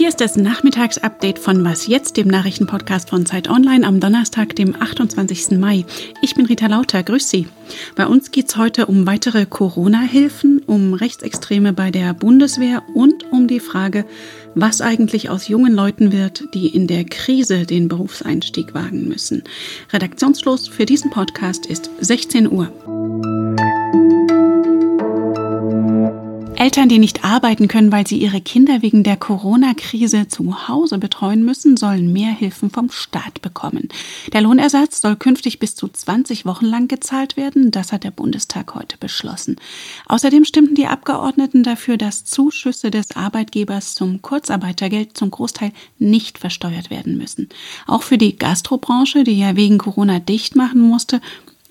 Hier ist das Nachmittagsupdate von Was jetzt, dem Nachrichtenpodcast von Zeit Online am Donnerstag, dem 28. Mai. Ich bin Rita Lauter, grüß Sie. Bei uns geht es heute um weitere Corona-Hilfen, um Rechtsextreme bei der Bundeswehr und um die Frage, was eigentlich aus jungen Leuten wird, die in der Krise den Berufseinstieg wagen müssen. Redaktionsschluss für diesen Podcast ist 16 Uhr. Eltern, die nicht arbeiten können, weil sie ihre Kinder wegen der Corona-Krise zu Hause betreuen müssen, sollen mehr Hilfen vom Staat bekommen. Der Lohnersatz soll künftig bis zu 20 Wochen lang gezahlt werden. Das hat der Bundestag heute beschlossen. Außerdem stimmten die Abgeordneten dafür, dass Zuschüsse des Arbeitgebers zum Kurzarbeitergeld zum Großteil nicht versteuert werden müssen. Auch für die Gastrobranche, die ja wegen Corona dicht machen musste,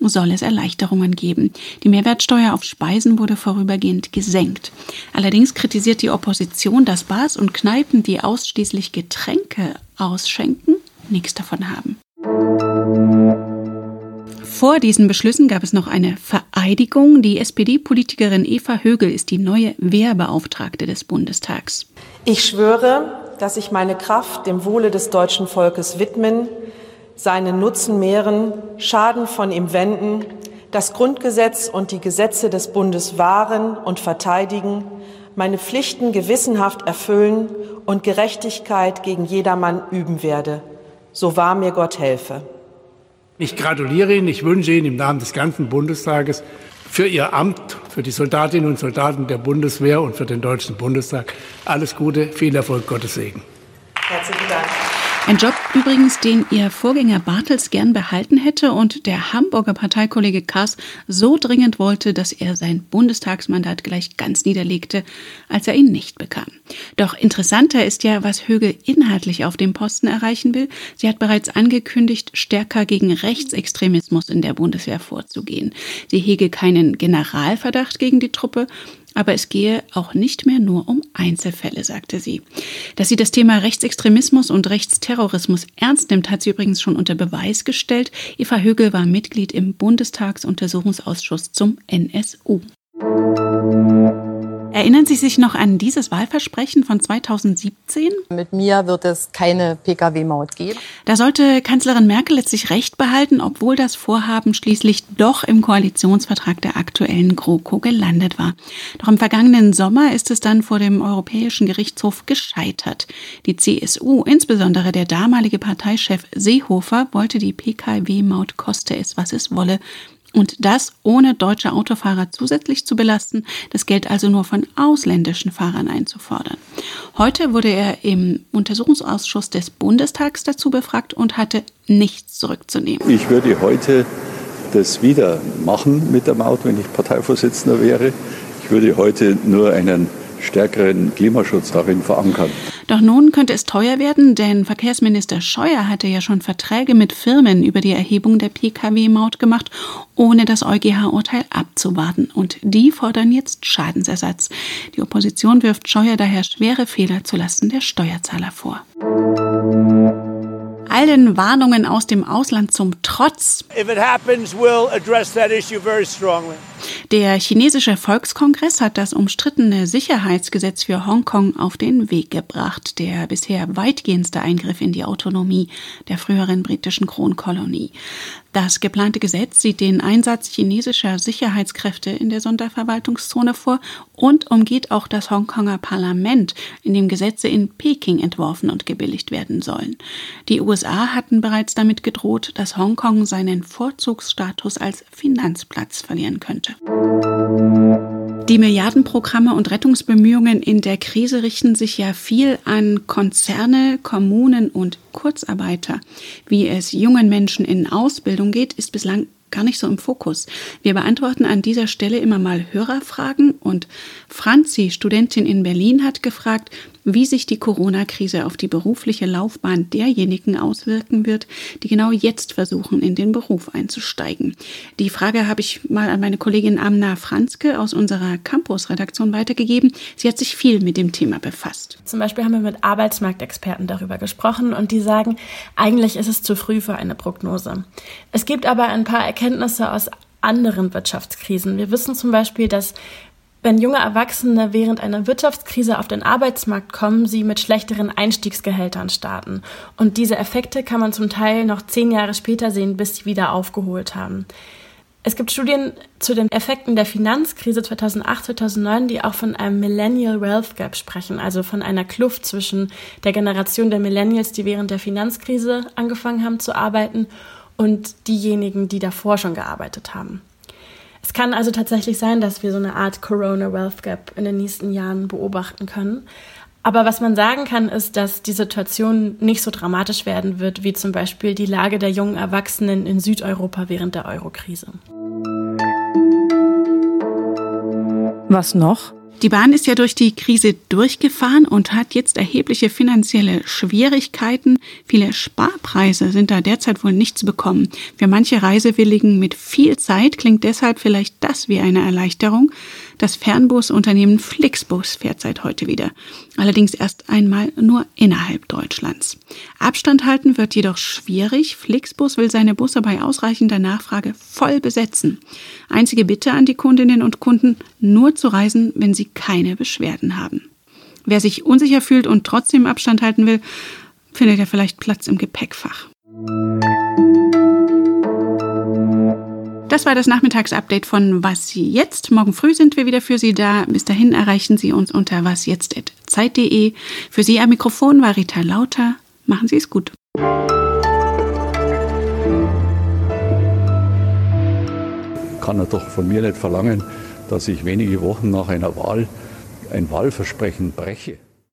soll es Erleichterungen geben. Die Mehrwertsteuer auf Speisen wurde vorübergehend gesenkt. Allerdings kritisiert die Opposition, dass Bars und Kneipen, die ausschließlich Getränke ausschenken, nichts davon haben. Vor diesen Beschlüssen gab es noch eine Vereidigung. Die SPD-Politikerin Eva Högel ist die neue Wehrbeauftragte des Bundestags. Ich schwöre, dass ich meine Kraft dem Wohle des deutschen Volkes widmen, seinen Nutzen mehren, Schaden von ihm wenden, das Grundgesetz und die Gesetze des Bundes wahren und verteidigen, meine Pflichten gewissenhaft erfüllen und Gerechtigkeit gegen jedermann üben werde. So wahr mir Gott helfe. Ich gratuliere Ihnen, ich wünsche Ihnen im Namen des ganzen Bundestages für Ihr Amt, für die Soldatinnen und Soldaten der Bundeswehr und für den Deutschen Bundestag alles Gute, viel Erfolg, Gottes Segen. Herzlichen Dank. Übrigens, den ihr Vorgänger Bartels gern behalten hätte und der Hamburger Parteikollege Kaas so dringend wollte, dass er sein Bundestagsmandat gleich ganz niederlegte, als er ihn nicht bekam. Doch interessanter ist ja, was Högel inhaltlich auf dem Posten erreichen will. Sie hat bereits angekündigt, stärker gegen Rechtsextremismus in der Bundeswehr vorzugehen. Sie hege keinen Generalverdacht gegen die Truppe, aber es gehe auch nicht mehr nur um Einzelfälle, sagte sie. Dass sie das Thema Rechtsextremismus und Rechtsterrorismus ernst nimmt, hat sie übrigens schon unter Beweis gestellt. Eva Högel war Mitglied im Bundestagsuntersuchungsausschuss zum NSU. Erinnern Sie sich noch an dieses Wahlversprechen von 2017? Mit mir wird es keine Pkw-Maut geben. Da sollte Kanzlerin Merkel letztlich recht behalten, obwohl das Vorhaben schließlich doch im Koalitionsvertrag der aktuellen GroKo gelandet war. Doch im vergangenen Sommer ist es dann vor dem Europäischen Gerichtshof gescheitert. Die CSU, insbesondere der damalige Parteichef Seehofer, wollte die Pkw-Maut koste es, was es wolle, und das ohne deutsche Autofahrer zusätzlich zu belasten, das Geld also nur von ausländischen Fahrern einzufordern. Heute wurde er im Untersuchungsausschuss des Bundestags dazu befragt und hatte nichts zurückzunehmen. Ich würde heute das wieder machen mit der Maut, wenn ich Parteivorsitzender wäre. Ich würde heute nur einen stärkeren Klimaschutz darin verankern. Doch nun könnte es teuer werden, denn Verkehrsminister Scheuer hatte ja schon Verträge mit Firmen über die Erhebung der Pkw-Maut gemacht, ohne das EuGH-Urteil abzuwarten. Und die fordern jetzt Schadensersatz. Die Opposition wirft Scheuer daher schwere Fehler zulasten der Steuerzahler vor allen Warnungen aus dem Ausland zum Trotz. Happens, we'll der chinesische Volkskongress hat das umstrittene Sicherheitsgesetz für Hongkong auf den Weg gebracht, der bisher weitgehendste Eingriff in die Autonomie der früheren britischen Kronkolonie. Das geplante Gesetz sieht den Einsatz chinesischer Sicherheitskräfte in der Sonderverwaltungszone vor und umgeht auch das Hongkonger Parlament, in dem Gesetze in Peking entworfen und gebilligt werden sollen. Die USA hatten bereits damit gedroht, dass Hongkong seinen Vorzugsstatus als Finanzplatz verlieren könnte. Die Milliardenprogramme und Rettungsbemühungen in der Krise richten sich ja viel an Konzerne, Kommunen und Kurzarbeiter. Wie es jungen Menschen in Ausbildung geht, ist bislang gar nicht so im Fokus. Wir beantworten an dieser Stelle immer mal Hörerfragen und Franzi, Studentin in Berlin, hat gefragt, wie sich die Corona-Krise auf die berufliche Laufbahn derjenigen auswirken wird, die genau jetzt versuchen, in den Beruf einzusteigen. Die Frage habe ich mal an meine Kollegin Amna Franzke aus unserer Campus-Redaktion weitergegeben. Sie hat sich viel mit dem Thema befasst. Zum Beispiel haben wir mit Arbeitsmarktexperten darüber gesprochen und die sagen, eigentlich ist es zu früh für eine Prognose. Es gibt aber ein paar Erkenntnisse aus anderen Wirtschaftskrisen. Wir wissen zum Beispiel, dass wenn junge Erwachsene während einer Wirtschaftskrise auf den Arbeitsmarkt kommen, sie mit schlechteren Einstiegsgehältern starten. Und diese Effekte kann man zum Teil noch zehn Jahre später sehen, bis sie wieder aufgeholt haben. Es gibt Studien zu den Effekten der Finanzkrise 2008, 2009, die auch von einem Millennial Wealth Gap sprechen, also von einer Kluft zwischen der Generation der Millennials, die während der Finanzkrise angefangen haben zu arbeiten, und diejenigen, die davor schon gearbeitet haben. Es kann also tatsächlich sein, dass wir so eine Art Corona Wealth Gap in den nächsten Jahren beobachten können. Aber was man sagen kann, ist, dass die Situation nicht so dramatisch werden wird, wie zum Beispiel die Lage der jungen Erwachsenen in Südeuropa während der Eurokrise. Was noch? Die Bahn ist ja durch die Krise durchgefahren und hat jetzt erhebliche finanzielle Schwierigkeiten. Viele Sparpreise sind da derzeit wohl nicht zu bekommen. Für manche Reisewilligen mit viel Zeit klingt deshalb vielleicht das wie eine Erleichterung. Das Fernbusunternehmen Flixbus fährt seit heute wieder. Allerdings erst einmal nur innerhalb Deutschlands. Abstand halten wird jedoch schwierig. Flixbus will seine Busse bei ausreichender Nachfrage voll besetzen. Einzige Bitte an die Kundinnen und Kunden, nur zu reisen, wenn sie keine Beschwerden haben. Wer sich unsicher fühlt und trotzdem Abstand halten will, findet ja vielleicht Platz im Gepäckfach. Das war das Nachmittagsupdate von Was jetzt. Morgen früh sind wir wieder für Sie da. Bis dahin erreichen Sie uns unter wasjetzt.zeit.de. Für Sie am Mikrofon war Rita Lauter. Machen Sie es gut. Kann er doch von mir nicht verlangen, dass ich wenige Wochen nach einer Wahl ein Wahlversprechen breche.